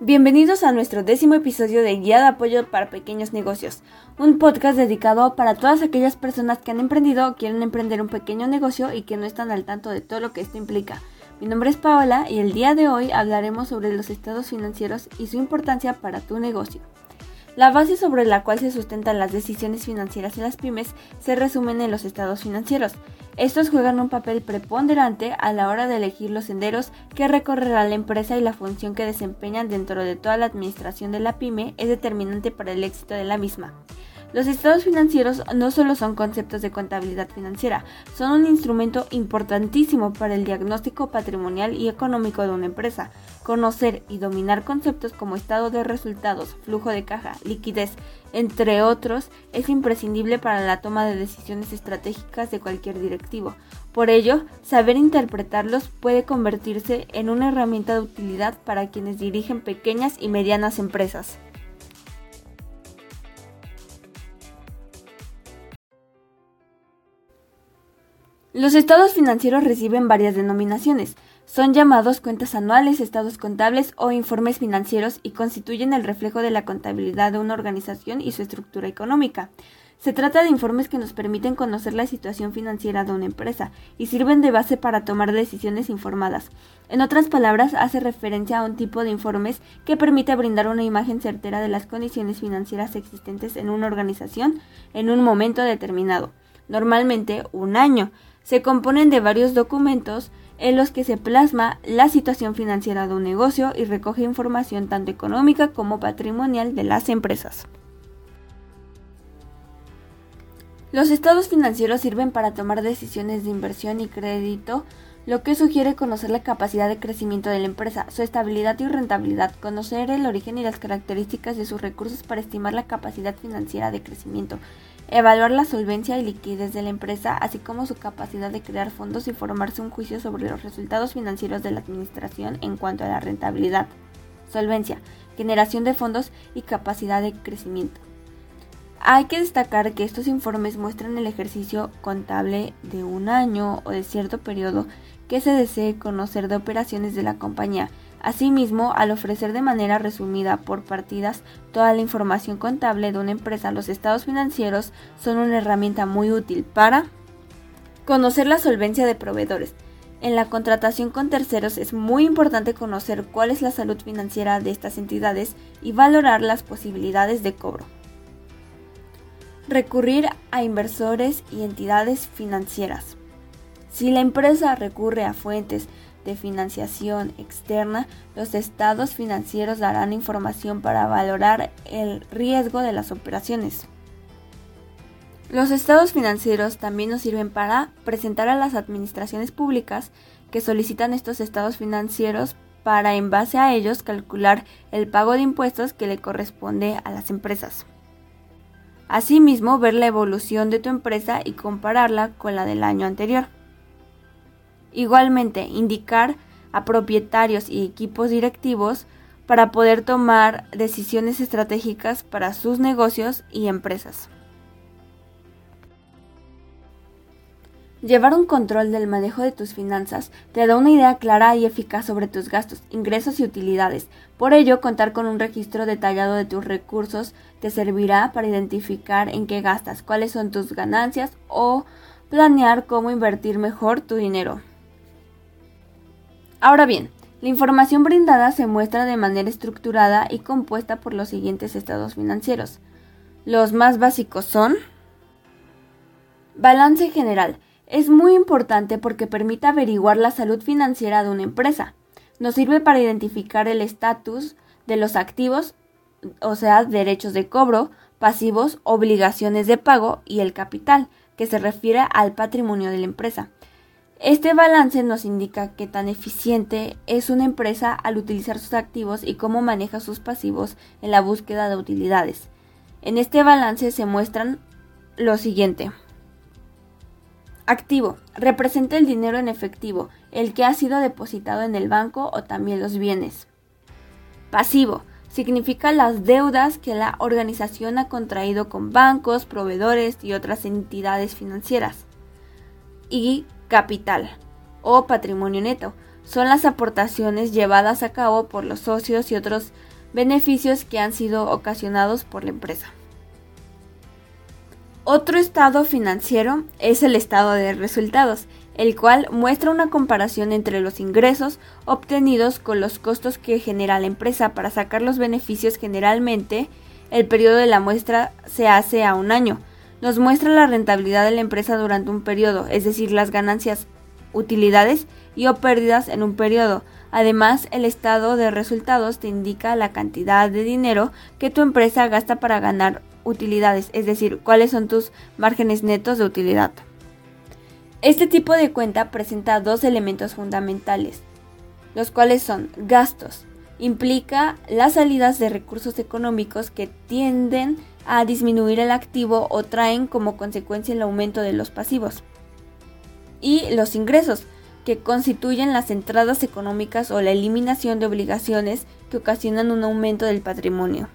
Bienvenidos a nuestro décimo episodio de Guía de Apoyo para Pequeños Negocios, un podcast dedicado para todas aquellas personas que han emprendido quieren emprender un pequeño negocio y que no están al tanto de todo lo que esto implica. Mi nombre es Paola y el día de hoy hablaremos sobre los estados financieros y su importancia para tu negocio. La base sobre la cual se sustentan las decisiones financieras en las pymes se resumen en los estados financieros. Estos juegan un papel preponderante a la hora de elegir los senderos que recorrerá la empresa y la función que desempeñan dentro de toda la administración de la pyme es determinante para el éxito de la misma. Los estados financieros no solo son conceptos de contabilidad financiera, son un instrumento importantísimo para el diagnóstico patrimonial y económico de una empresa. Conocer y dominar conceptos como estado de resultados, flujo de caja, liquidez, entre otros, es imprescindible para la toma de decisiones estratégicas de cualquier directivo. Por ello, saber interpretarlos puede convertirse en una herramienta de utilidad para quienes dirigen pequeñas y medianas empresas. Los estados financieros reciben varias denominaciones. Son llamados cuentas anuales, estados contables o informes financieros y constituyen el reflejo de la contabilidad de una organización y su estructura económica. Se trata de informes que nos permiten conocer la situación financiera de una empresa y sirven de base para tomar decisiones informadas. En otras palabras, hace referencia a un tipo de informes que permite brindar una imagen certera de las condiciones financieras existentes en una organización en un momento determinado, normalmente un año se componen de varios documentos en los que se plasma la situación financiera de un negocio y recoge información tanto económica como patrimonial de las empresas. Los estados financieros sirven para tomar decisiones de inversión y crédito, lo que sugiere conocer la capacidad de crecimiento de la empresa, su estabilidad y rentabilidad, conocer el origen y las características de sus recursos para estimar la capacidad financiera de crecimiento, evaluar la solvencia y liquidez de la empresa, así como su capacidad de crear fondos y formarse un juicio sobre los resultados financieros de la administración en cuanto a la rentabilidad, solvencia, generación de fondos y capacidad de crecimiento. Hay que destacar que estos informes muestran el ejercicio contable de un año o de cierto periodo que se desee conocer de operaciones de la compañía, Asimismo, al ofrecer de manera resumida por partidas toda la información contable de una empresa, los estados financieros son una herramienta muy útil para conocer la solvencia de proveedores. En la contratación con terceros es muy importante conocer cuál es la salud financiera de estas entidades y valorar las posibilidades de cobro. Recurrir a inversores y entidades financieras. Si la empresa recurre a fuentes de financiación externa, los estados financieros darán información para valorar el riesgo de las operaciones. Los estados financieros también nos sirven para presentar a las administraciones públicas que solicitan estos estados financieros para en base a ellos calcular el pago de impuestos que le corresponde a las empresas. Asimismo, ver la evolución de tu empresa y compararla con la del año anterior. Igualmente, indicar a propietarios y equipos directivos para poder tomar decisiones estratégicas para sus negocios y empresas. Llevar un control del manejo de tus finanzas te da una idea clara y eficaz sobre tus gastos, ingresos y utilidades. Por ello, contar con un registro detallado de tus recursos te servirá para identificar en qué gastas, cuáles son tus ganancias o planear cómo invertir mejor tu dinero. Ahora bien, la información brindada se muestra de manera estructurada y compuesta por los siguientes estados financieros. Los más básicos son Balance general. Es muy importante porque permite averiguar la salud financiera de una empresa. Nos sirve para identificar el estatus de los activos, o sea, derechos de cobro, pasivos, obligaciones de pago y el capital, que se refiere al patrimonio de la empresa. Este balance nos indica qué tan eficiente es una empresa al utilizar sus activos y cómo maneja sus pasivos en la búsqueda de utilidades. En este balance se muestran lo siguiente. Activo. Representa el dinero en efectivo, el que ha sido depositado en el banco o también los bienes. Pasivo. Significa las deudas que la organización ha contraído con bancos, proveedores y otras entidades financieras. Y Capital o patrimonio neto. Son las aportaciones llevadas a cabo por los socios y otros beneficios que han sido ocasionados por la empresa. Otro estado financiero es el estado de resultados, el cual muestra una comparación entre los ingresos obtenidos con los costos que genera la empresa para sacar los beneficios generalmente. El periodo de la muestra se hace a un año. Nos muestra la rentabilidad de la empresa durante un periodo, es decir, las ganancias, utilidades y o pérdidas en un periodo. Además, el estado de resultados te indica la cantidad de dinero que tu empresa gasta para ganar utilidades, es decir, cuáles son tus márgenes netos de utilidad. Este tipo de cuenta presenta dos elementos fundamentales, los cuales son gastos. Implica las salidas de recursos económicos que tienden a disminuir el activo o traen como consecuencia el aumento de los pasivos. Y los ingresos, que constituyen las entradas económicas o la eliminación de obligaciones que ocasionan un aumento del patrimonio.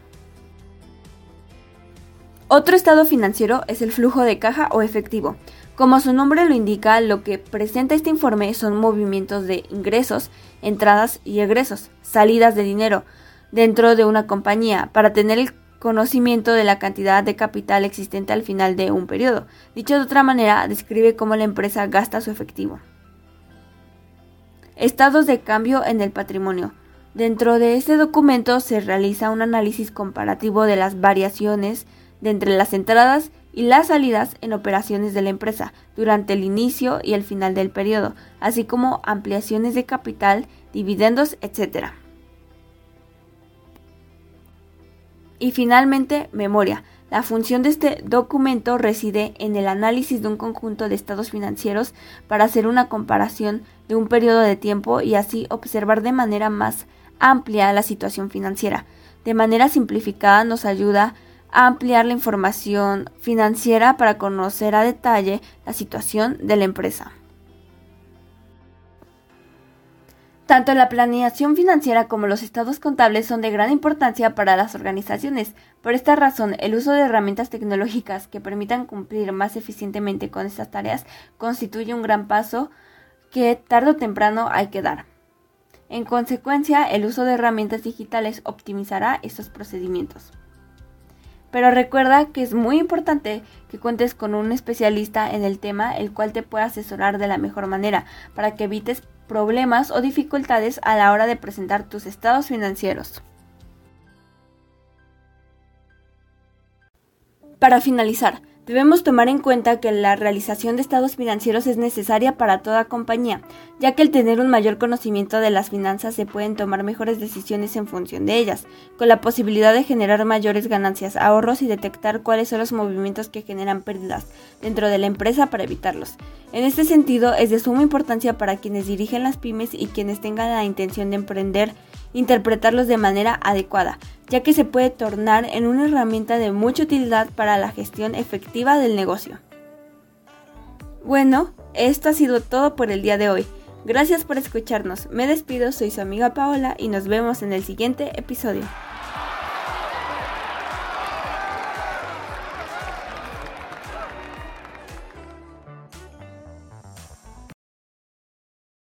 Otro estado financiero es el flujo de caja o efectivo. Como su nombre lo indica, lo que presenta este informe son movimientos de ingresos, entradas y egresos, salidas de dinero dentro de una compañía para tener el conocimiento de la cantidad de capital existente al final de un periodo. Dicho de otra manera, describe cómo la empresa gasta su efectivo. Estados de cambio en el patrimonio. Dentro de este documento se realiza un análisis comparativo de las variaciones de entre las entradas y las salidas en operaciones de la empresa durante el inicio y el final del periodo, así como ampliaciones de capital, dividendos, etc. Y finalmente, memoria. La función de este documento reside en el análisis de un conjunto de estados financieros para hacer una comparación de un periodo de tiempo y así observar de manera más amplia la situación financiera. De manera simplificada nos ayuda ampliar la información financiera para conocer a detalle la situación de la empresa. Tanto la planeación financiera como los estados contables son de gran importancia para las organizaciones. Por esta razón, el uso de herramientas tecnológicas que permitan cumplir más eficientemente con estas tareas constituye un gran paso que tarde o temprano hay que dar. En consecuencia, el uso de herramientas digitales optimizará estos procedimientos. Pero recuerda que es muy importante que cuentes con un especialista en el tema el cual te pueda asesorar de la mejor manera para que evites problemas o dificultades a la hora de presentar tus estados financieros. Para finalizar, Debemos tomar en cuenta que la realización de estados financieros es necesaria para toda compañía, ya que al tener un mayor conocimiento de las finanzas se pueden tomar mejores decisiones en función de ellas, con la posibilidad de generar mayores ganancias, ahorros y detectar cuáles son los movimientos que generan pérdidas dentro de la empresa para evitarlos. En este sentido, es de suma importancia para quienes dirigen las pymes y quienes tengan la intención de emprender interpretarlos de manera adecuada, ya que se puede tornar en una herramienta de mucha utilidad para la gestión efectiva del negocio. Bueno, esto ha sido todo por el día de hoy. Gracias por escucharnos. Me despido, soy su amiga Paola y nos vemos en el siguiente episodio.